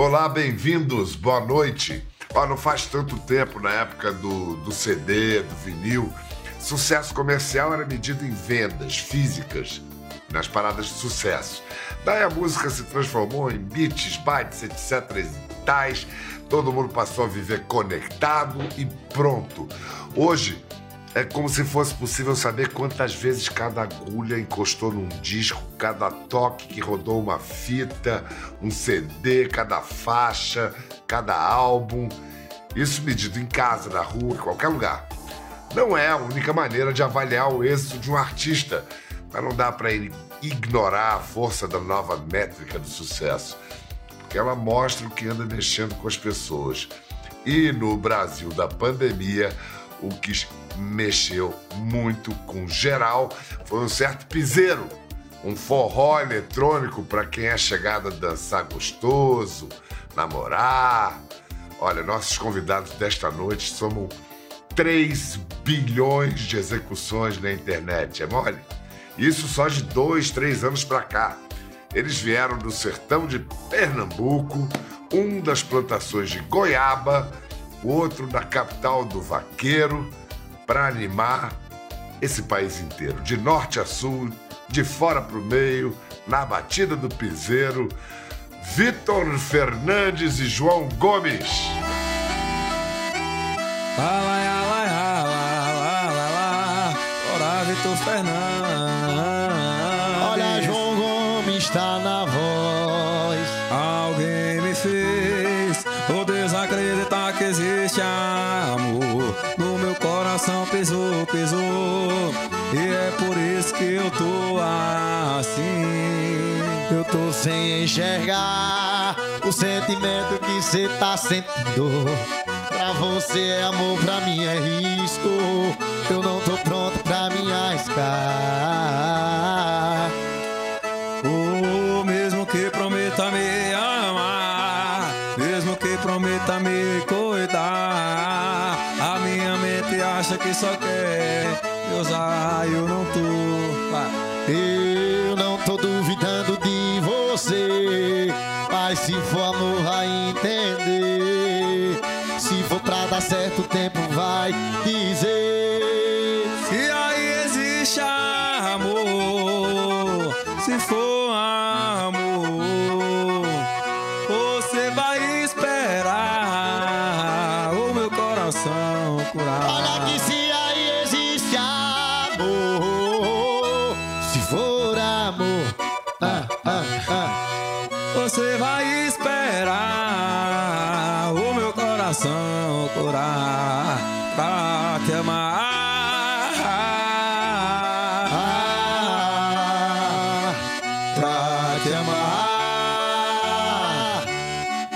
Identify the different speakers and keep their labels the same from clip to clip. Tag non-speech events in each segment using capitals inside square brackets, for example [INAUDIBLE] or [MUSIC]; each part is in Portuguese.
Speaker 1: Olá, bem-vindos, boa noite. Ó, não faz tanto tempo, na época do, do CD, do vinil, sucesso comercial era medido em vendas físicas, nas paradas de sucesso. Daí a música se transformou em beats, bytes, etc. e tais. Todo mundo passou a viver conectado e pronto. Hoje é como se fosse possível saber quantas vezes cada agulha encostou num disco, cada toque que rodou uma fita, um CD, cada faixa, cada álbum. Isso medido em casa, na rua, em qualquer lugar. Não é a única maneira de avaliar o êxito de um artista, mas não dá para ignorar a força da nova métrica do sucesso, porque ela mostra o que anda mexendo com as pessoas. E no Brasil da pandemia, o que mexeu muito com geral foi um certo piseiro, um forró eletrônico para quem é chegado a dançar gostoso, namorar. Olha, nossos convidados desta noite somam 3 bilhões de execuções na internet, é mole? Isso só de dois, três anos para cá. Eles vieram do sertão de Pernambuco, um das plantações de goiaba, o outro da capital do vaqueiro para animar esse país inteiro, de norte a sul, de fora para o meio, na batida do piseiro, Vitor Fernandes e João Gomes.
Speaker 2: Fala, Vitor Fernandes.
Speaker 3: Sem enxergar o sentimento que cê tá sentindo. Pra você é amor, pra mim é risco. Eu não tô pronto pra me arriscar.
Speaker 2: Coração curar pra te amar. Pra te amar.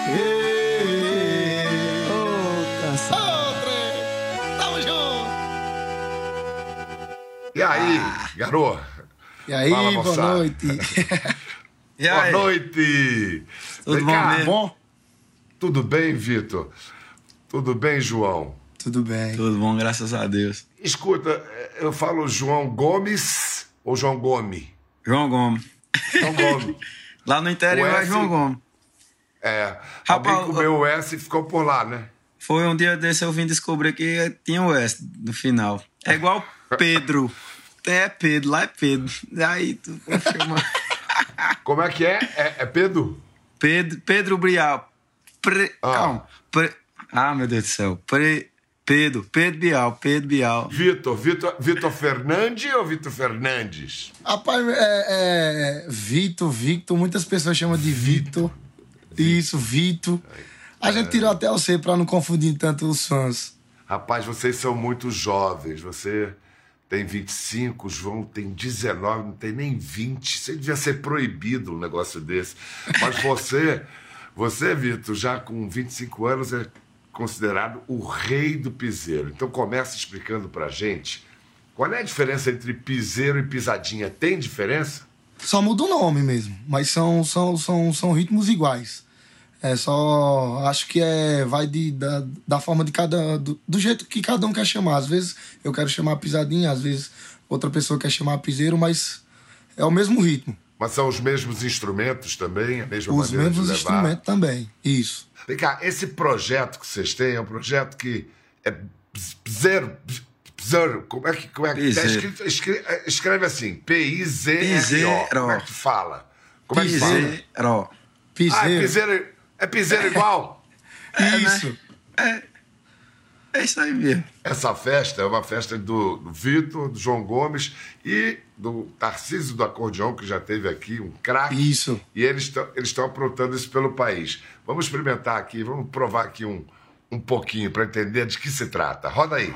Speaker 3: Ei.
Speaker 2: Oh, canção.
Speaker 3: Tamo junto.
Speaker 1: E aí, garoto?
Speaker 3: E aí,
Speaker 1: Fala,
Speaker 3: boa
Speaker 1: moçada.
Speaker 3: noite. [LAUGHS]
Speaker 2: E
Speaker 1: Boa noite!
Speaker 2: Tudo
Speaker 1: Vem
Speaker 2: bom
Speaker 1: cá.
Speaker 3: Bom?
Speaker 1: Tudo bem, Vitor? Tudo bem, João?
Speaker 3: Tudo bem.
Speaker 2: Tudo bom, graças a Deus.
Speaker 1: Escuta, eu falo João Gomes ou João Gomes?
Speaker 2: João Gomes.
Speaker 1: João Gomes. [LAUGHS]
Speaker 2: Lá no interior é
Speaker 1: S-
Speaker 2: João Gomes.
Speaker 1: É,
Speaker 2: Rapaz,
Speaker 1: alguém comeu o S e ficou por lá, né?
Speaker 2: Foi um dia desse eu vim descobrir que tinha o S no final. É igual Pedro. [LAUGHS] É Pedro, lá é Pedro. Aí tu confirma. [LAUGHS]
Speaker 1: Como é que é? É, é Pedro?
Speaker 2: Pedro, Pedro Bial. Pre,
Speaker 1: Ah.
Speaker 2: Calma. Pre- ah, meu Deus do céu. Pre, Pedro, Pedro Bial, Pedro Bial.
Speaker 1: Vitor, Vitor, Vitor Fernandes ou Vitor Fernandes?
Speaker 3: Rapaz, é, é Vitor, Victor, muitas pessoas chamam de Vitor. Isso, Vitor. A gente tirou até o C pra não confundir tanto os fãs.
Speaker 1: Rapaz, vocês são muito jovens. Você tem 25, o João tem 19, não tem nem 20. Você devia ser proibido um negócio desse. Mas você, você, Vitor, já com 25 anos, é considerado o rei do piseiro. Então começa explicando pra gente qual é a diferença entre piseiro e pisadinha. Tem diferença?
Speaker 3: Só muda o nome mesmo, mas são, são, são, são ritmos iguais. É só. Acho que é. Vai de, da, da forma de cada. Do, do jeito que cada um quer chamar. Às vezes eu quero chamar pisadinha, às vezes outra pessoa quer chamar piseiro, mas é o mesmo ritmo.
Speaker 1: Mas são os mesmos instrumentos também, a mesma
Speaker 3: Os
Speaker 1: maneira
Speaker 3: mesmos
Speaker 1: de levar?
Speaker 3: instrumentos também, isso.
Speaker 1: Vem cá, esse projeto que vocês têm é um projeto que é zero. Zero, como é que, como é que tá escrito? Escreve, escreve assim, P-I-Z-R-O. Como é que fala? Como é que fala?
Speaker 2: Zero.
Speaker 1: Ah, é
Speaker 3: Piseiro.
Speaker 1: piseiro, é piseiro igual? [LAUGHS]
Speaker 3: isso.
Speaker 2: É isso aí mesmo.
Speaker 1: Essa festa é uma festa do, do Vitor, do João Gomes e do Tarcísio do Acordeão, que já teve aqui, um craque.
Speaker 3: Isso.
Speaker 1: E eles estão eles estão aprontando isso pelo país. Vamos experimentar aqui, vamos provar aqui um, um pouquinho para entender de que se trata. Roda aí.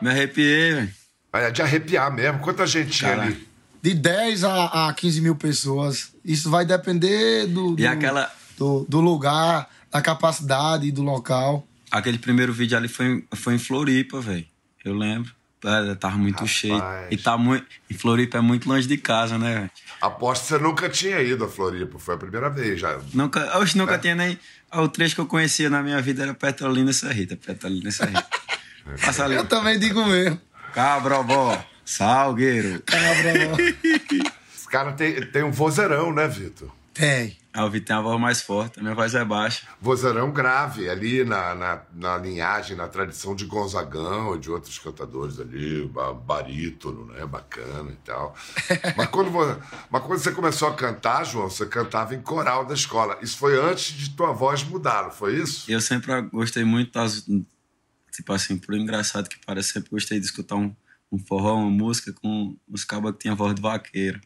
Speaker 2: Me arrepiei, velho.
Speaker 1: É de arrepiar mesmo. Quanta gente tinha ali?
Speaker 3: De 10 a, a 15 mil pessoas. Isso vai depender do, do,
Speaker 2: E aquela.
Speaker 3: do, do lugar, da capacidade do local.
Speaker 2: Aquele primeiro vídeo ali foi, em- foi em Floripa, velho. Eu lembro. É, tava muito
Speaker 1: Rapaz.
Speaker 2: cheio. E tá muito. E Floripa é muito longe de casa, né?
Speaker 1: Aposto que você nunca tinha ido a Floripa. Foi a primeira vez já.
Speaker 2: Nunca, hoje nunca
Speaker 1: É.
Speaker 2: tinha nem. O trecho que eu conhecia na minha vida era Petrolina e Serrita. Petrolina e Serrita. [LAUGHS] Passa ali.
Speaker 3: Eu também digo mesmo.
Speaker 2: Cabrobó, Salgueiro.
Speaker 3: Cabra,
Speaker 1: Esse cara tem, tem um vozeirão, né, Vitor?
Speaker 3: tem.
Speaker 2: Ah, o Vitor tem a voz mais forte, a minha voz é baixa.
Speaker 1: Vozeirão grave, ali na, na, na linhagem, na tradição de Gonzagão e de outros cantadores ali, ba- barítono, né? Bacana e tal. [LAUGHS] Mas quando, mas quando você começou a cantar, João, você cantava em coral da escola. Isso foi antes de tua voz mudar, não foi isso?
Speaker 2: Eu sempre gostei muito das. Tipo assim, por engraçado que parece, sempre gostei de escutar um, um forró, uma música com os cabas que tinham voz de vaqueiro.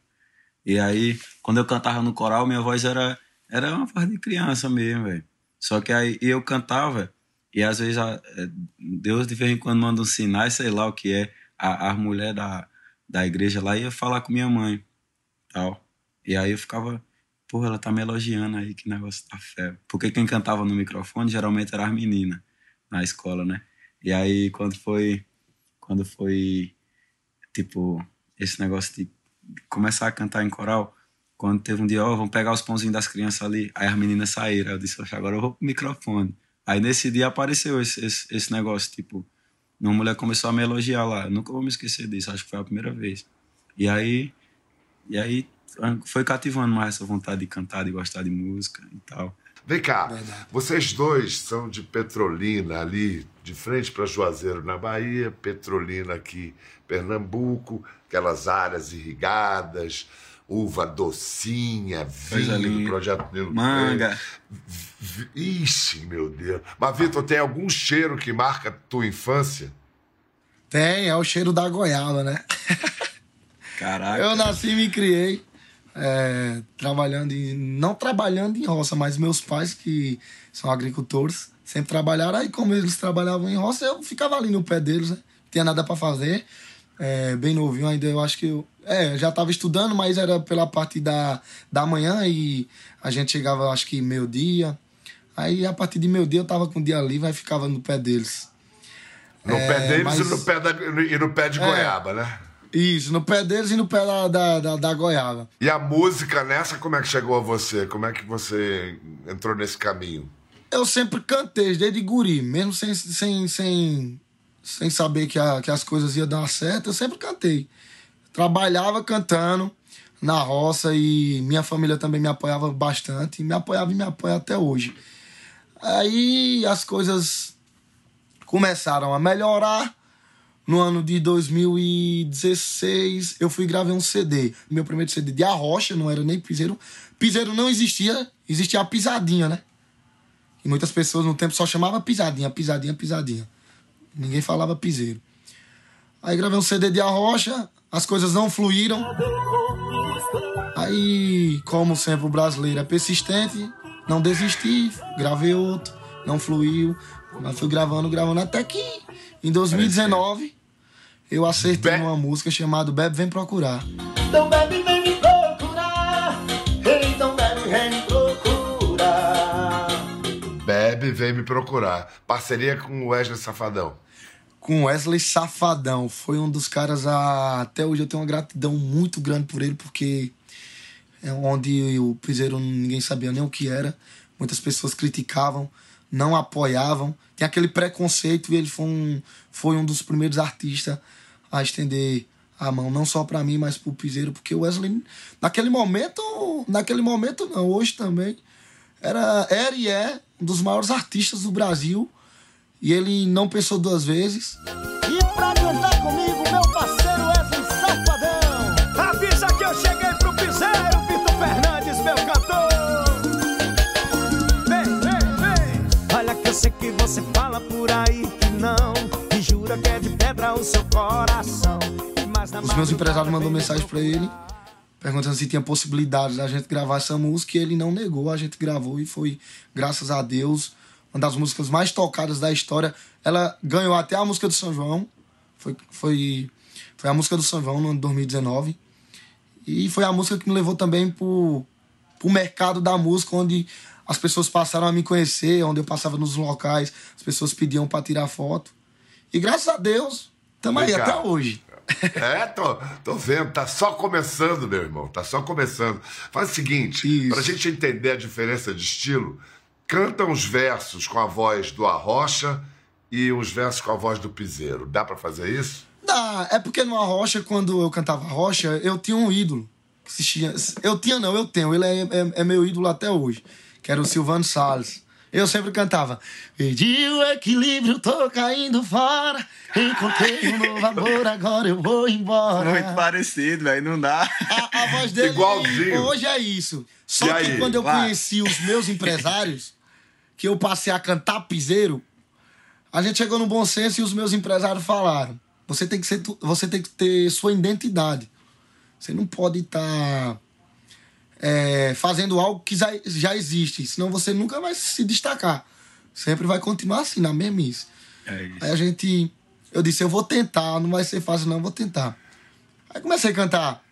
Speaker 2: E aí, quando eu cantava no coral, minha voz era, era uma voz de criança mesmo, velho. Só que aí eu cantava, e às vezes a- é, Deus de vez em quando manda uns sinais, sei lá o que é. A, a mulher da, da igreja lá ia falar com minha mãe, tal. E aí eu ficava, porra, ela tá me elogiando aí, que negócio tá fé. Porque quem cantava no microfone geralmente era as meninas na escola, né? E aí quando foi, quando foi, tipo, esse negócio de começar a cantar em coral, quando teve um dia, ó, vamos pegar os pãozinhos das crianças ali, aí as meninas saíram, aí eu disse, "Oxe, agora eu vou pro microfone. Aí nesse dia apareceu esse, esse, esse negócio, tipo, uma mulher começou a me elogiar lá, eu nunca vou me esquecer disso, acho que foi a primeira vez. E aí, e aí foi cativando mais essa vontade de cantar, de gostar de música e tal.
Speaker 1: Vem cá,
Speaker 3: Verdade.
Speaker 1: vocês dois são de Petrolina, ali, de frente para Juazeiro, na Bahia, Petrolina aqui, Pernambuco, aquelas áreas irrigadas, uva docinha, vinho, projeto Nilo
Speaker 2: Manga.
Speaker 1: Ixi, meu Deus. Mas, Vitor, tem algum cheiro que marca a tua infância?
Speaker 3: Tem, é o cheiro da goiaba, né? [LAUGHS]
Speaker 2: Caraca.
Speaker 3: Eu nasci e me criei é, trabalhando em. Não trabalhando em roça, mas meus pais, que são agricultores, sempre trabalharam. Aí, como eles trabalhavam em roça, eu ficava ali no pé deles, né? Não tinha nada pra fazer. É, bem novinho ainda, eu acho que eu. É, eu já tava estudando, mas era pela parte da, da manhã e a gente chegava, acho que meio-dia. Aí, a partir de meio-dia, eu tava com o dia livre, aí ficava no pé deles.
Speaker 1: No
Speaker 3: É,
Speaker 1: pé deles
Speaker 3: mas-
Speaker 1: e, no pé da- e no pé de
Speaker 3: É.
Speaker 1: goiaba, né?
Speaker 3: Isso, no pé deles e no pé da, da, da, da goiaba.
Speaker 1: E a música nessa, como é que chegou a você? Como é que você entrou nesse caminho?
Speaker 3: Eu sempre cantei, desde guri, mesmo sem, sem, sem, sem saber que, a- que as coisas iam dar certo, eu sempre cantei. Trabalhava cantando na roça e minha família também me apoiava bastante, me apoiava e me apoia até hoje. Aí as coisas começaram a melhorar. No ano de 2016, eu fui gravar um CD. Meu primeiro CD de arrocha, não era nem piseiro. Piseiro não existia, existia a pisadinha, né? E muitas pessoas no tempo só chamavam pisadinha, pisadinha, pisadinha. Ninguém falava piseiro. Aí gravei um CD de arrocha, as coisas não fluíram. Aí, como sempre o brasileiro é persistente, não desisti, gravei outro, não fluiu. Mas fui gravando, gravando, até que Em 2019, eu acertei Be uma música chamada Bebe Vem Procurar.
Speaker 4: Então bebe, vem me procurar. Então bebe, vem me procurar.
Speaker 1: Bebe, vem me procurar. Parceria com o Wesley Safadão.
Speaker 3: Com Wesley Safadão. Foi um dos caras a... Até hoje eu tenho uma gratidão muito grande por ele, porque é onde o piseiro ninguém sabia nem o que era. Muitas pessoas criticavam, não apoiavam. Tem aquele preconceito e ele foi um, foi um dos primeiros artistas a estender a mão, não só para mim, mas pro piseiro, porque o Wesley, naquele momento, naquele momento não, hoje também, era, era e é um dos maiores artistas do Brasil. E ele não pensou duas vezes.
Speaker 4: E pra cantar comigo, por aí que não. E jura que é de pedra o seu coração.
Speaker 3: Os meus empresários mandou mensagem para ele perguntando se tinha possibilidade da gente gravar essa música e ele não negou, a gente gravou e foi, graças a Deus, uma das músicas mais tocadas da história. Ela ganhou até a música do São João, foi, foi, foi a música do São João no ano 2019 e foi a música que me levou também pro, pro mercado da música, onde as pessoas passaram a me conhecer, onde eu passava nos locais, as pessoas pediam para tirar foto. E graças a Deus, estamos aí até hoje.
Speaker 1: É, tô, tô vendo, tá só começando, meu irmão, tá só começando. Faz o seguinte, Isso. pra gente entender a diferença de estilo, canta uns versos com a voz do Arrocha e uns versos com a voz do Piseiro. Dá para fazer isso?
Speaker 3: Dá, é porque no Arrocha, quando eu cantava Arrocha, eu tinha um ídolo. Eu tinha, não, eu tenho, ele é, é, é meu ídolo até hoje, que era o Silvano Salles eu sempre cantava. Perdi o equilíbrio, tô caindo fora. Encontrei um novo [LAUGHS] amor, agora eu vou embora.
Speaker 2: Muito parecido, velho, não dá.
Speaker 3: A, a, voz dele
Speaker 1: Igualzinho.
Speaker 3: hoje é isso. Só e que aí? quando eu Vai. conheci os meus empresários, que eu passei a cantar piseiro, a gente chegou no bom senso e os meus empresários falaram: você tem que, ser, você tem que ter sua identidade. Você não pode estar. Tá é, fazendo algo que já, já existe. Senão você nunca vai se destacar. Sempre vai continuar assim, na mesmice. É Aí a gente. Eu disse, eu vou tentar, não vai ser fácil, não, vou tentar. Aí comecei a cantar.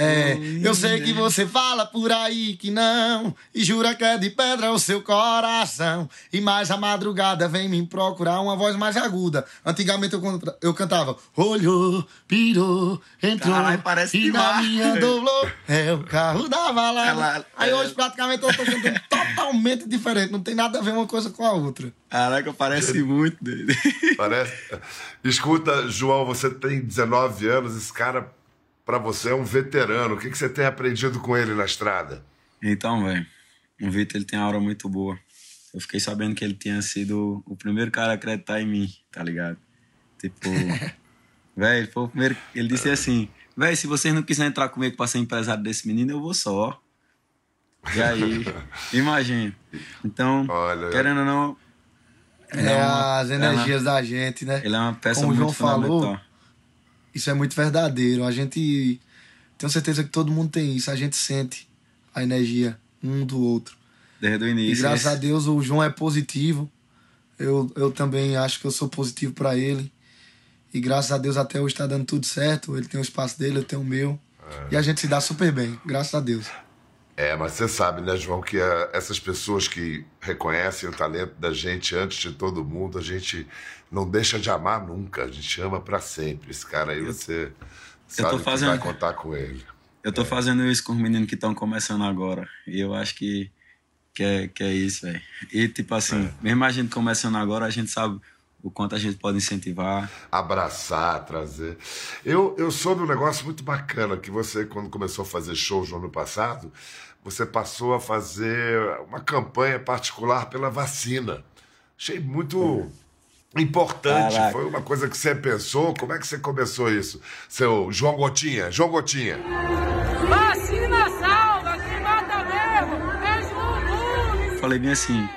Speaker 3: É, eu sei que você fala por aí que não, e jura que é de pedra o seu coração. E mais a madrugada vem me procurar uma voz mais aguda. Antigamente eu, eu cantava, olhou, pirou, entrou,
Speaker 2: Carai, parece
Speaker 3: e na minha doblou, é o carro da balada. Aí hoje praticamente eu tô cantando totalmente diferente, não tem nada a ver uma coisa com a outra.
Speaker 2: Caraca, parece muito dele.
Speaker 1: Parece. Escuta, João, você tem 19 anos, esse cara para você é um veterano. O que, que você tem aprendido com ele na estrada?
Speaker 2: Então, velho, o Vitor ele tem uma aura muito boa. Eu fiquei sabendo que ele tinha sido o primeiro cara a acreditar em mim, tá ligado? Tipo, [LAUGHS] velho, ele foi o primeiro. Ele disse assim: velho, se vocês não quiserem entrar comigo pra ser empresário desse menino, eu vou só. E aí, [LAUGHS] imagina. Então, Olha, querendo ou não.
Speaker 3: É, é uma, as energias é uma, da gente, né?
Speaker 2: Ele é uma peça Como muito o João falou,
Speaker 3: isso é muito verdadeiro. A gente. Tenho certeza que todo mundo tem isso. A gente sente a energia um do outro.
Speaker 2: Desde o início.
Speaker 3: E graças a Deus o João é positivo. Eu, eu também acho que eu sou positivo para ele. E graças a Deus até hoje está dando tudo certo. Ele tem o espaço dele, eu tenho o meu. É. E a gente se dá super bem, graças a Deus.
Speaker 1: É, mas você sabe, né, João, que uh, essas pessoas que reconhecem o talento da gente antes de todo mundo, a gente não deixa de amar nunca, a gente ama para sempre. Esse cara aí, você sabe fazendo, que vai contar com ele.
Speaker 2: Eu tô é. fazendo isso com os meninos que estão começando agora. E eu acho que, que, é, que é isso, velho. E tipo assim, é. mesmo a gente começando agora, a gente sabe o quanto a gente pode incentivar.
Speaker 1: Abraçar, trazer. Eu, eu soube um negócio muito bacana, que você, quando começou a fazer shows no ano passado, você passou a fazer uma campanha particular pela vacina. Achei muito importante. Caraca. Foi uma coisa que você pensou. Como é que você começou isso? Seu João Gotinha. João Gotinha.
Speaker 5: Vacina salva, que mata mesmo. É João
Speaker 2: Falei bem assim.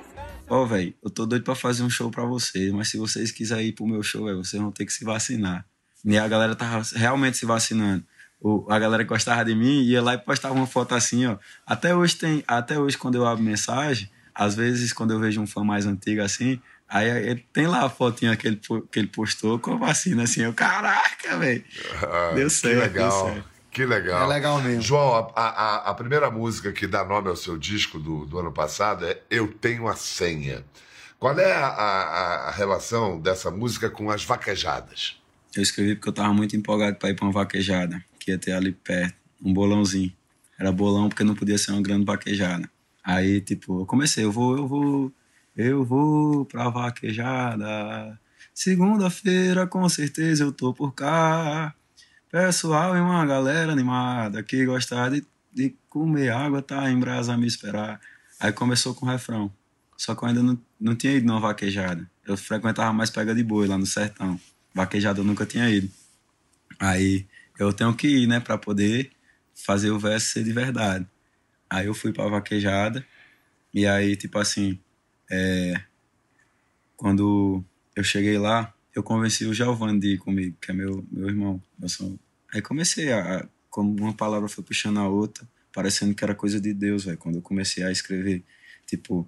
Speaker 2: Ó, oh, velho, eu tô doido pra fazer um show pra vocês, mas se vocês quiserem ir pro meu show, véio, vocês vão ter que se vacinar. E a galera tava realmente se vacinando. O, a galera que gostava de mim ia lá e postava uma foto assim, ó. Até hoje tem, até hoje quando eu abro mensagem, às vezes quando eu vejo um fã mais antigo assim, Aí ele tem lá a fotinha que ele, que ele postou com a vacina, assim. Eu, caraca, velho.
Speaker 1: Ah,
Speaker 2: Deu certo,
Speaker 1: Que legal.
Speaker 2: deu certo.
Speaker 1: Que legal.
Speaker 3: É legal mesmo.
Speaker 1: João, a, a, a primeira música que dá nome ao seu disco do, do ano passado é Eu Tenho a Senha. Qual é a, a, a relação dessa música com as vaquejadas?
Speaker 2: Eu escrevi porque eu tava muito empolgado pra ir pra uma vaquejada, que ia ter ali perto, um bolãozinho. Era bolão porque não podia ser uma grande vaquejada. Aí, tipo, eu comecei, eu vou, eu vou, eu vou pra vaquejada. Segunda-feira, com certeza, eu tô por cá. Pessoal e uma galera animada que gostar de, de comer água, tá em brasa a me esperar. Aí começou com o refrão. Só que eu ainda não, não tinha ido numa vaquejada. Eu frequentava mais pega de boi lá no sertão. Vaquejada eu nunca tinha ido. Aí eu tenho que ir, né, pra poder fazer o verso ser de verdade. Aí eu fui pra vaquejada. E aí, tipo assim, é, quando eu cheguei lá, eu convenci o Giovanni de ir comigo, que é meu, meu irmão. Sou... Aí comecei a, como uma palavra foi puxando a outra, parecendo que era coisa de Deus, velho. Quando eu comecei a escrever, tipo,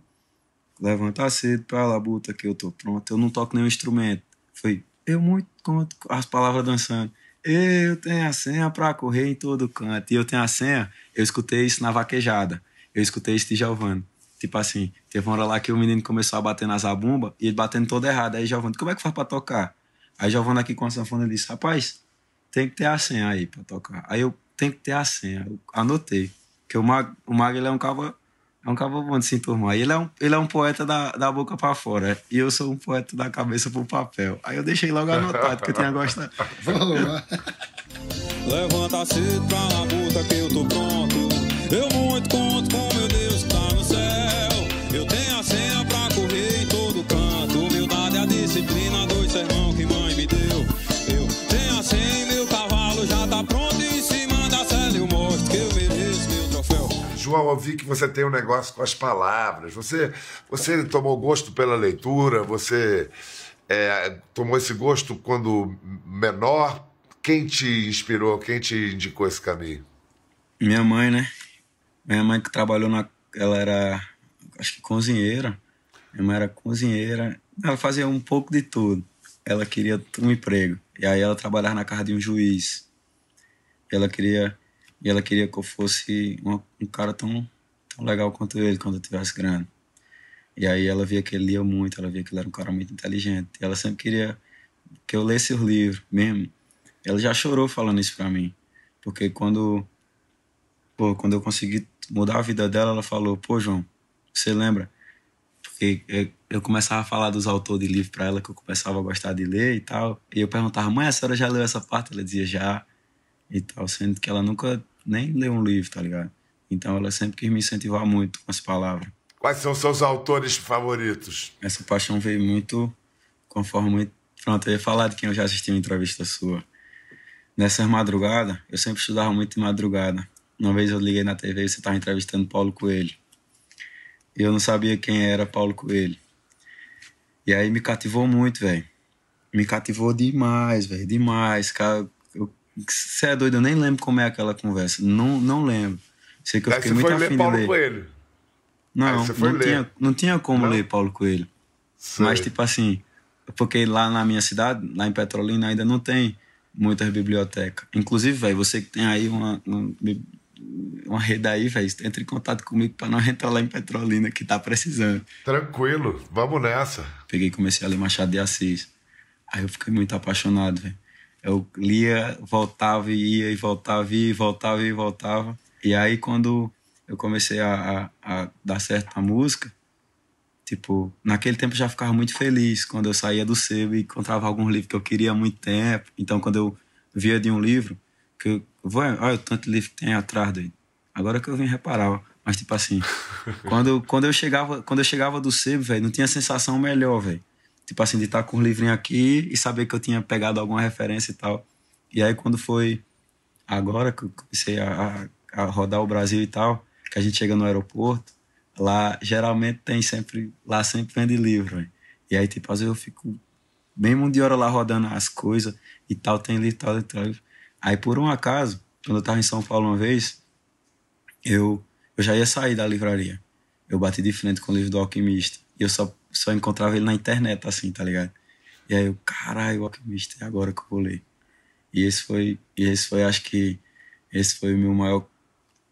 Speaker 2: levanta cedo pra labuta que eu tô pronto. Eu não toco nenhum instrumento. Foi, eu muito conto as palavras dançando. Eu tenho a senha pra correr em todo canto. E eu tenho a senha, eu escutei isso na vaquejada. Eu escutei isso de Giovanni. Tipo assim, teve uma hora lá que o menino começou a bater na zabumba e ele batendo todo errado. Aí Giovanni, como é que faz pra tocar? Aí Giovanni aqui com a sanfona disse, rapaz, tem que ter a senha aí pra tocar. Aí eu tenho que ter a senha. Eu anotei. Porque o Mag, o Mag ele é um cabo, é um cabo bom de se enturmar. E ele é um, ele é um poeta da, da boca pra fora. E eu sou um poeta da cabeça pro papel. Aí eu deixei logo anotado que eu tinha gostado.
Speaker 3: Boa. [LAUGHS]
Speaker 2: Levanta cedo pra labuta que eu tô pronto. Eu muito com eu
Speaker 1: vi que você tem um negócio com as palavras. Você, você tomou gosto pela leitura, você é, tomou esse gosto quando menor. Quem te inspirou, quem te indicou esse caminho?
Speaker 2: Minha mãe, né? Minha mãe que trabalhou na. Ela era, acho que cozinheira. Minha mãe era cozinheira. Ela fazia um pouco de tudo. Ela queria um emprego. E aí ela trabalhava na casa de um juiz. Ela queria, e ela queria que eu fosse uma- um cara tão, tão legal quanto ele quando eu tivesse grande. E aí ela via que ele lia muito, ela via que ele era um cara muito inteligente. E ela sempre queria que eu lesse os livros mesmo. Ela já chorou falando isso pra mim. Porque quando pô, quando eu consegui mudar a vida dela, ela falou, pô, João, você lembra? Porque eu, eu começava a falar dos autores de livro pra ela, que eu começava a gostar de ler e tal. E eu perguntava, mãe, a senhora já leu essa parte? Ela dizia, já. E tal, sendo que ela nunca nem leu um livro, tá ligado? Então ela sempre quis me incentivar muito com as palavras.
Speaker 1: Quais são seus autores favoritos?
Speaker 2: Essa paixão veio muito conforme muito. Pronto, eu ia falar de quem eu já assisti uma entrevista sua. Nessas madrugadas, eu sempre estudava muito de madrugada. Uma vez eu liguei na TV e você estava entrevistando Paulo Coelho. E eu não sabia quem era Paulo Coelho. E aí me cativou muito, velho. Me cativou demais, velho. Demais. Cara, você é doido, eu nem lembro como é aquela conversa. Não, não lembro. Sei que eu
Speaker 1: Aí
Speaker 2: fiquei muito afim
Speaker 1: ler
Speaker 2: de
Speaker 1: Paulo
Speaker 2: ler.
Speaker 1: Coelho.
Speaker 2: Não, não, tinha, não tinha como
Speaker 1: Não?
Speaker 2: ler Paulo Coelho.
Speaker 1: Sei.
Speaker 2: Mas, tipo assim, porque lá na minha cidade, lá em Petrolina, ainda não tem muitas bibliotecas. Inclusive, velho, você que tem aí uma, uma, uma rede aí, velho, entre em contato comigo pra nós entrar lá em Petrolina, que tá precisando.
Speaker 1: Tranquilo, vamos nessa.
Speaker 2: Peguei e comecei a ler Machado de Assis. Aí eu fiquei muito apaixonado, velho. Eu lia, voltava e ia, e voltava e ia, e voltava e voltava. E aí, quando eu comecei a, a, a dar certo na música, tipo, naquele tempo eu já ficava muito feliz quando eu saía do sebo e encontrava algum livro que eu queria há muito tempo. Então, quando eu via de um livro, que eu, vou, olha o tanto livro que tem atrás dele. Agora que eu vim reparar, mas tipo assim, [LAUGHS] quando, quando eu chegava, quando eu chegava do sebo, velho, não tinha sensação melhor, velho. Tipo assim, de estar com o livrinho aqui e saber que eu tinha pegado alguma referência e tal. E aí quando foi agora que eu comecei a, a, rodar o Brasil e tal, que a gente chega no aeroporto, lá geralmente tem sempre, lá sempre vende livro, velho. E aí tipo, às vezes eu fico bem um de hora lá rodando as coisas e tal, tem livro, tal, tal. Aí por um acaso, quando eu tava em São Paulo uma vez, eu, eu já ia sair da livraria. Eu bati de frente com o livro do Alquimista. E eu só, só encontrava ele na internet, assim, tá ligado? E aí eu, caralho, o Alquimista, é agora que eu vou ler. E esse foi, e esse foi, acho que, esse foi o meu maior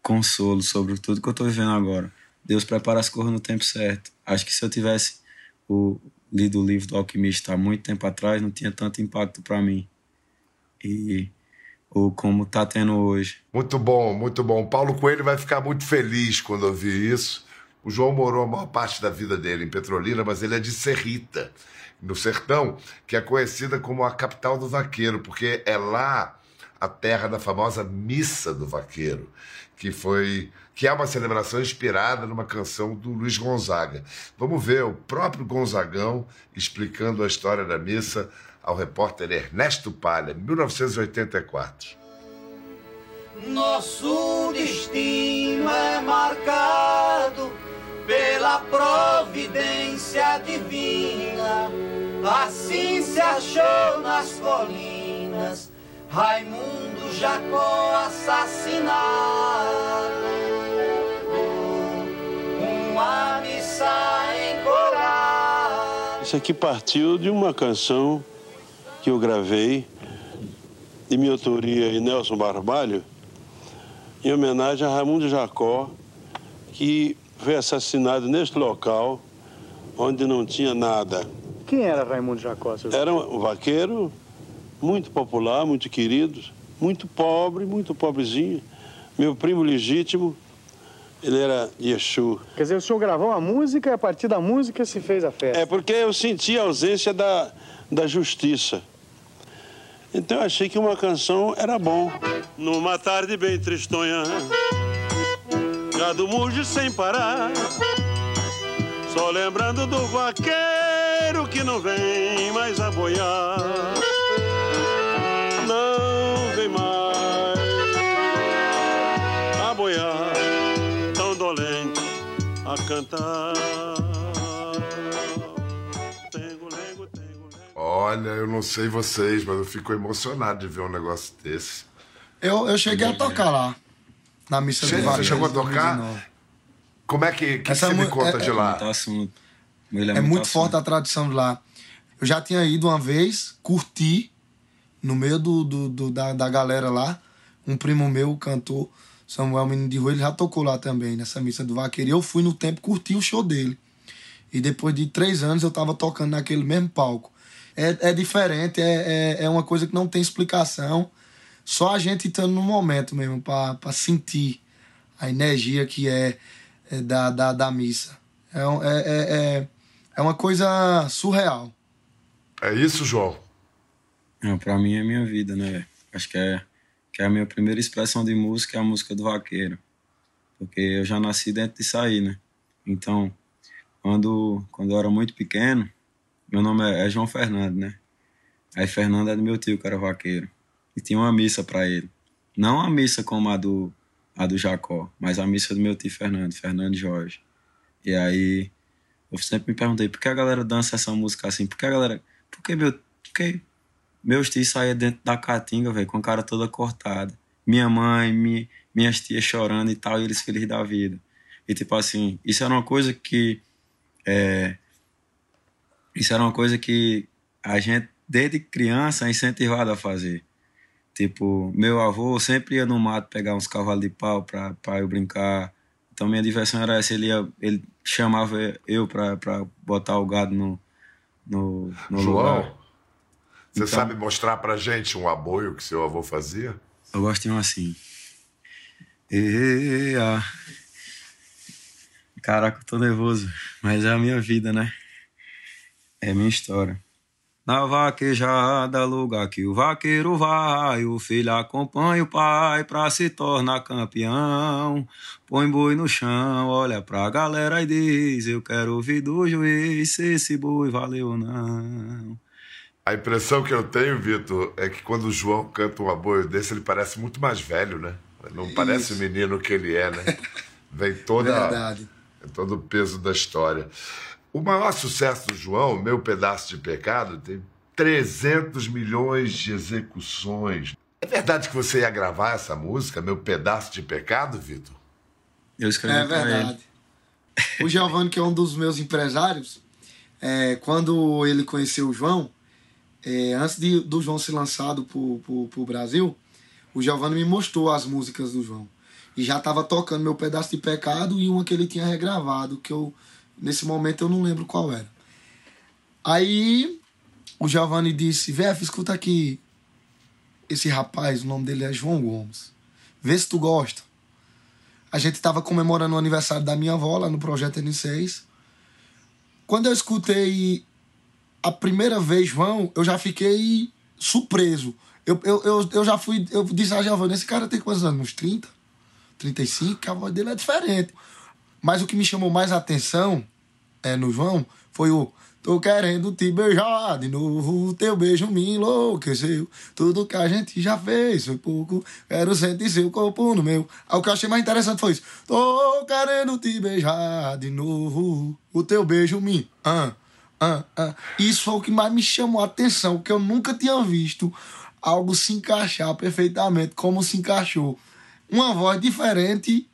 Speaker 2: consolo sobre tudo que eu tô vivendo agora. Deus prepara as coisas no tempo certo. Acho que se eu tivesse o, lido o livro do Alquimista há muito tempo atrás, não tinha tanto impacto para mim. E ou como tá tendo hoje.
Speaker 1: Muito bom, muito bom. Paulo Coelho vai ficar muito feliz quando ouvir isso. O João morou a maior parte da vida dele em Petrolina, mas ele é de Serrita, no sertão, que é conhecida como a capital do vaqueiro, porque é lá a terra da famosa Missa do Vaqueiro, que foi que é uma celebração inspirada numa canção do Luiz Gonzaga. Vamos ver o próprio Gonzagão explicando a história da missa ao repórter Ernesto Palha, 1984.
Speaker 6: Nosso destino é marcado pela providência divina. Assim se achou nas colinas Raimundo Jacó assassinado. Uma missa em coral.
Speaker 7: Isso aqui partiu de uma canção que eu gravei, de minha autoria e Nelson Barbalho, em homenagem a Raimundo Jacó, que foi assassinado neste local, onde não tinha nada.
Speaker 8: Quem era Raimundo Jacó?
Speaker 7: Era um vaqueiro muito popular, muito querido, muito pobre, muito pobrezinho. Meu primo legítimo, ele era Yeshu.
Speaker 8: Quer dizer, o senhor gravou a música e a partir da música se fez a festa?
Speaker 7: É porque eu senti a ausência da, da justiça. Então eu achei que uma canção era bom. Numa tarde bem tristonha, gado muge sem parar, só lembrando do vaqueiro que não vem mais a boiar. Não vem mais a boiar, tão dolente a cantar.
Speaker 1: Olha, eu não sei vocês, mas eu fico emocionado de ver um negócio desse.
Speaker 3: Eu, eu cheguei a tocar lá, na missa
Speaker 1: Che
Speaker 3: do Vaqueiro.
Speaker 1: Você chegou a tocar? Como é que, que
Speaker 3: Essa
Speaker 1: você me conta
Speaker 3: é-
Speaker 1: de
Speaker 3: é
Speaker 1: lá?
Speaker 2: Tá assunto. Ele
Speaker 3: É muito forte a tradição de lá. Eu já tinha ido uma vez, curti, no meio do, do, do- da, da galera lá. Um primo meu, o cantor, Samuel Menino de Rua, ele já tocou lá também, nessa missa do vaqueiro. E eu fui no tempo curti o show dele. E depois de três anos eu tava tocando naquele mesmo palco. É, é diferente, é, é, é uma coisa que não tem explicação. Só a gente estando no momento mesmo, pra pra sentir a energia que é, é da, da, da missa. É, é, é, é, é uma coisa surreal.
Speaker 1: É isso, João?
Speaker 2: Não, pra mim é minha vida, né? Acho que é, que é a minha primeira expressão de música é a música do vaqueiro. Porque eu já nasci dentro disso aí, né? Então, quando, quando eu era muito pequeno, meu nome é, é João Fernando, né? Aí Fernando é do meu tio, que era vaqueiro. E tinha uma missa pra ele. Não a missa como a do, a do Jacó, mas a missa do meu tio Fernando, Fernando Jorge. E aí eu sempre me perguntei por que a galera dança essa música assim? Por que a galera. Por que meu. Por que meus tios saíam dentro da caatinga, velho, com a cara toda cortada. Minha mãe, mi, minhas tias chorando e tal, e eles felizes da vida. E tipo assim, isso era uma coisa que. É, isso era uma coisa que a gente, desde criança, é incentivado a fazer. Tipo, meu avô sempre ia no mato pegar uns cavalos de pau pra, pra eu brincar. Então minha diversão era essa, ele, ia, ele chamava eu pra, pra botar o gado no, no, no
Speaker 1: João,
Speaker 2: lugar.
Speaker 1: você
Speaker 2: Então-
Speaker 1: sabe mostrar pra gente um aboio que seu avô fazia?
Speaker 2: Eu gosto de um assim. E, ah. Caraca, eu tô nervoso. Mas é a minha vida, né? É a minha história. Na vaquejada, lugar que o vaqueiro vai, o filho acompanha o pai pra se tornar campeão. Põe boi no chão, olha pra galera e diz: Eu quero ouvir do juiz se esse boi valeu ou não.
Speaker 1: A impressão que eu tenho, Vitor, é que quando o João canta um aboio desse, ele parece muito mais velho, né? Não parece o menino que ele é, né? Vem toda,
Speaker 3: Verdade.
Speaker 1: todo o peso da história. O maior sucesso do João, Meu Pedaço de Pecado, tem 300 milhões de execuções. É verdade que você ia gravar essa música, Meu Pedaço de Pecado, Vitor?
Speaker 2: Eu escrevi
Speaker 3: É
Speaker 2: pra ele.
Speaker 3: verdade. O Giovanni, que é um dos meus empresários, é, quando ele conheceu o João, é, antes de, do João ser lançado pro, pro, pro Brasil, o Giovanni me mostrou as músicas do João. E já tava tocando meu pedaço de pecado e uma que ele tinha regravado, que eu, nesse momento, eu não lembro qual era. Aí o Giovanni disse: Vef, escuta aqui. Esse rapaz, o nome dele é João Gomes. Vê se tu gosta. A gente tava comemorando o aniversário da minha avó lá no Projeto N6. Quando eu escutei a primeira vez João, eu já fiquei surpreso. Eu, eu, eu, eu já fui. Eu disse a Giovanni: esse cara tem quantos anos? Uns 30? 35? Que a voz dele é diferente. Mas o que me chamou mais a atenção é, no João foi o Tô querendo te beijar de novo, teu beijo me enlouqueceu. Tudo que a gente já fez foi pouco, quero sentir seu corpo no meu. O que eu achei mais interessante foi isso. Tô querendo te beijar de novo, o teu beijo me. Ah, ah, ah. Isso foi o que mais me chamou a atenção, que eu nunca tinha visto algo se encaixar perfeitamente como se encaixou. Uma voz diferente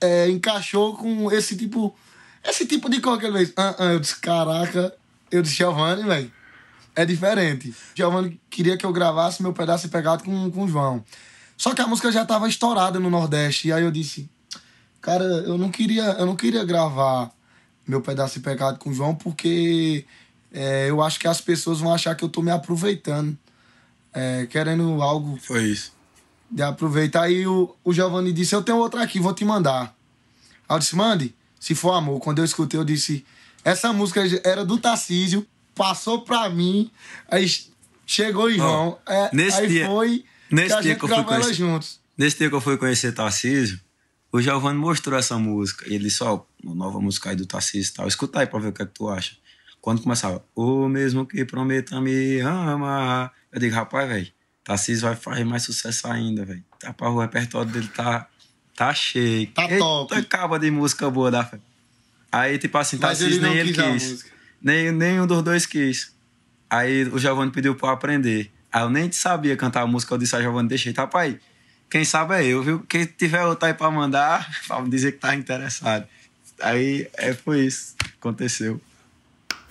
Speaker 3: é, encaixou com esse tipo esse tipo de coisa que ele fez. Ah, ah, eu disse, caraca, eu disse, Giovanni, velho, é diferente. Giovanni queria que eu gravasse meu pedaço pegado com, com o João. Só que a música já tava estourada no Nordeste. E aí eu disse, cara, eu não queria, eu não queria gravar meu pedaço pegado com o João porque é, eu acho que as pessoas vão achar que eu tô me aproveitando. É, querendo algo.
Speaker 2: Foi isso.
Speaker 3: De aproveitar. Aí o, o Giovanni disse: Eu tenho outra aqui, vou te mandar. Aí eu disse: Mande. Se For Amor, quando eu escutei, eu disse: essa música era do Tarcísio, passou pra mim, aí chegou o João, oh, é, nesse aí dia, foi
Speaker 2: nesse que dia que eu fui conhecer, juntos. Nesse dia que eu fui conhecer Tarcísio, o Giovanni mostrou essa música. E ele disse: Ó, oh, nova música aí do Tarcísio e tal. Escuta aí pra ver o que é que tu acha. Quando começava, o mesmo que prometa me ama. Eu digo, rapaz, velho, Tarcísio vai fazer mais sucesso ainda, velho. Rapaz, o repertório dele tá Tá cheio.
Speaker 3: Tá Eita, top.
Speaker 2: Acaba de música boa da fé. Aí, tipo assim, tá
Speaker 3: ele
Speaker 2: nem ele quis. Nem, nenhum dos dois quis. Aí o Giovanni pediu pra eu aprender. Aí eu nem sabia cantar a música, eu disse a Giovanni, deixei, tá, pai? Quem sabe é eu, viu? Quem tiver outro aí pra mandar, [LAUGHS] pra dizer que tá interessado. Aí é, foi isso. Aconteceu.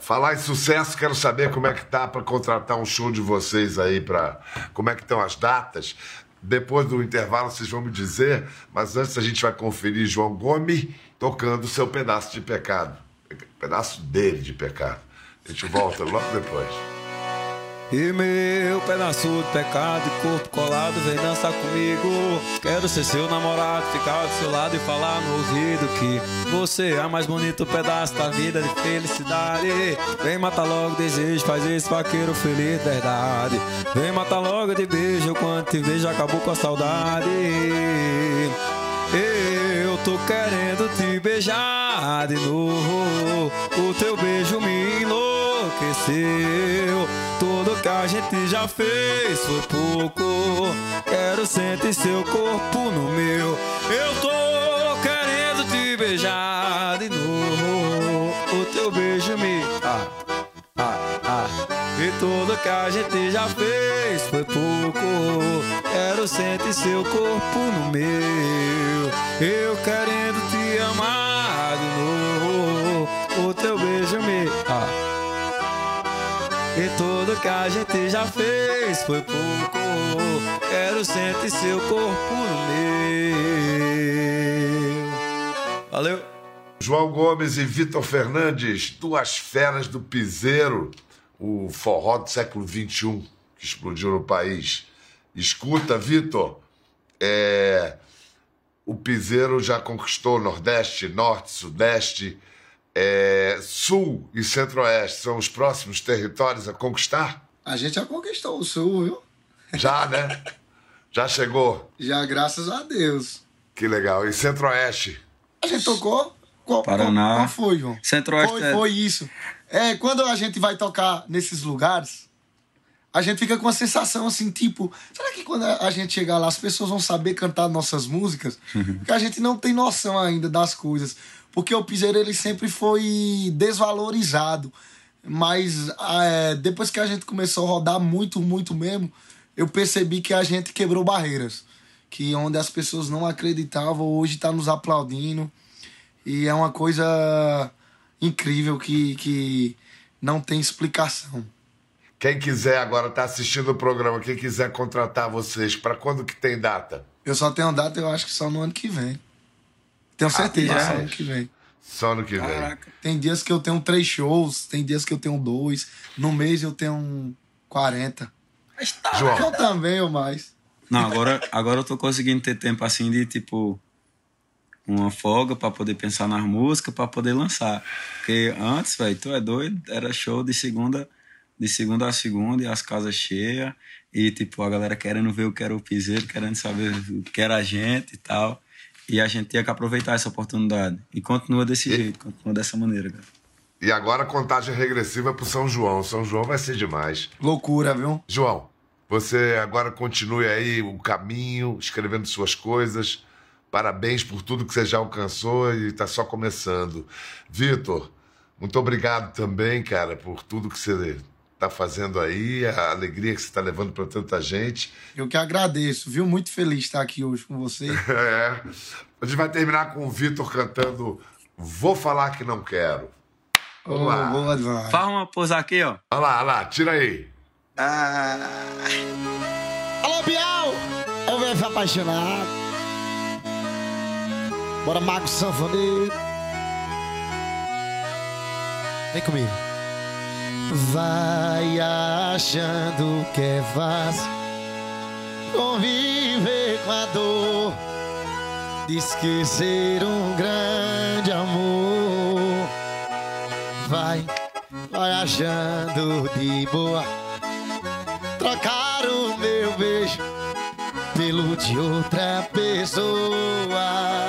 Speaker 1: Falar em sucesso, quero saber como é que tá para contratar um show de vocês aí, para como é que estão as datas. Depois do intervalo vocês vão me dizer, mas antes a gente vai conferir João Gomes tocando seu pedaço de pecado. Pedaço dele de pecado. A gente volta logo depois.
Speaker 2: E meu pedaço de pecado e corpo colado, vem dançar comigo. Quero ser seu namorado, ficar do seu lado e falar no ouvido que você é o mais bonito pedaço da vida de felicidade. Vem matar logo desejo, faz esse vaqueiro feliz, verdade. Vem matar logo de beijo, quando te vejo acabou com a saudade. Eu tô querendo te beijar de novo, o teu beijo me enlouqueceu. Gente já fez foi pouco. Quero sentir seu corpo no meu. Eu tô querendo te beijar de novo. O teu beijo me. Ah, ah, ah. E tudo que a gente já fez foi pouco. Quero sentir seu corpo no meu. Eu querendo te amar de novo. O teu beijo. E tudo que a gente já fez foi pouco. Quero sentir seu corpo meu. Valeu.
Speaker 1: João Gomes e Vitor Fernandes, duas feras do piseiro, o forró do século XXI que explodiu no país. Escuta, Vitor, é... o piseiro já conquistou Nordeste, Norte, Sudeste é, Sul e Centro-Oeste são os próximos territórios a conquistar?
Speaker 3: A gente já conquistou o Sul, viu?
Speaker 1: Já, né? [LAUGHS] Já chegou?
Speaker 3: Já, graças a Deus.
Speaker 1: Que legal. E Centro-Oeste?
Speaker 3: A gente tocou? Qual,
Speaker 2: Paraná.
Speaker 3: Qual, qual foi, João?
Speaker 2: Centro-Oeste.
Speaker 3: Foi, é... foi isso. É, quando a gente vai tocar nesses lugares, a gente fica com a sensação assim, tipo, será que quando a gente chegar lá as pessoas vão saber cantar nossas músicas? Porque a gente não tem noção ainda das coisas porque o piseiro ele sempre foi desvalorizado. Mas é, depois que a gente começou a rodar muito, muito mesmo, eu percebi que a gente quebrou barreiras. Que onde as pessoas não acreditavam, hoje está nos aplaudindo. E é uma coisa incrível que, que não tem explicação.
Speaker 1: Quem quiser agora tá assistindo o programa, quem quiser contratar vocês, para quando que tem data?
Speaker 3: Eu só tenho data, eu acho que só no ano que vem. Tenho certeza, só no ano que vem.
Speaker 1: Só no que vem.
Speaker 2: Caraca.
Speaker 3: Tem dias que eu tenho três shows, tem dias que eu tenho dois. No mês eu tenho um 40.
Speaker 1: João,
Speaker 3: Eu também, ou mais.
Speaker 2: Não, agora, agora eu tô conseguindo ter tempo assim de tipo uma folga pra poder pensar nas músicas, pra poder lançar. Porque antes, velho, tu é doido, era show de segunda, de segunda a segunda e as casas cheias e tipo a galera querendo ver o que era o piseiro, querendo saber o que era a gente e tal. E a gente tinha que aproveitar essa oportunidade. E continua desse jeito, continua dessa maneira, cara.
Speaker 1: e agora a contagem regressiva pro São João. São João vai ser demais.
Speaker 3: Loucura, viu?
Speaker 1: João, você agora continue aí o caminho, escrevendo suas coisas. Parabéns por tudo que você já alcançou e está só começando. Vitor, muito obrigado também, cara, por tudo que você está fazendo aí, a alegria que você está levando para tanta gente.
Speaker 3: Eu que agradeço, viu? Muito feliz de estar aqui hoje com você. [LAUGHS]
Speaker 1: É. A gente vai terminar com o Vitor cantando Vou Falar Que Não Quero.
Speaker 3: Ô,
Speaker 1: lá.
Speaker 3: boa demais.
Speaker 2: Faz uma pose aqui, ó.
Speaker 1: Olha lá, olha lá, tira aí.
Speaker 3: Alô, Bial! Eu venho apaixonado. Bora, Mago Sanfoneiro. Vem comigo. Vai achando que é fácil conviver com a dor de esquecer um grande amor. Vai, vai achando de boa trocar o meu beijo pelo de outra pessoa.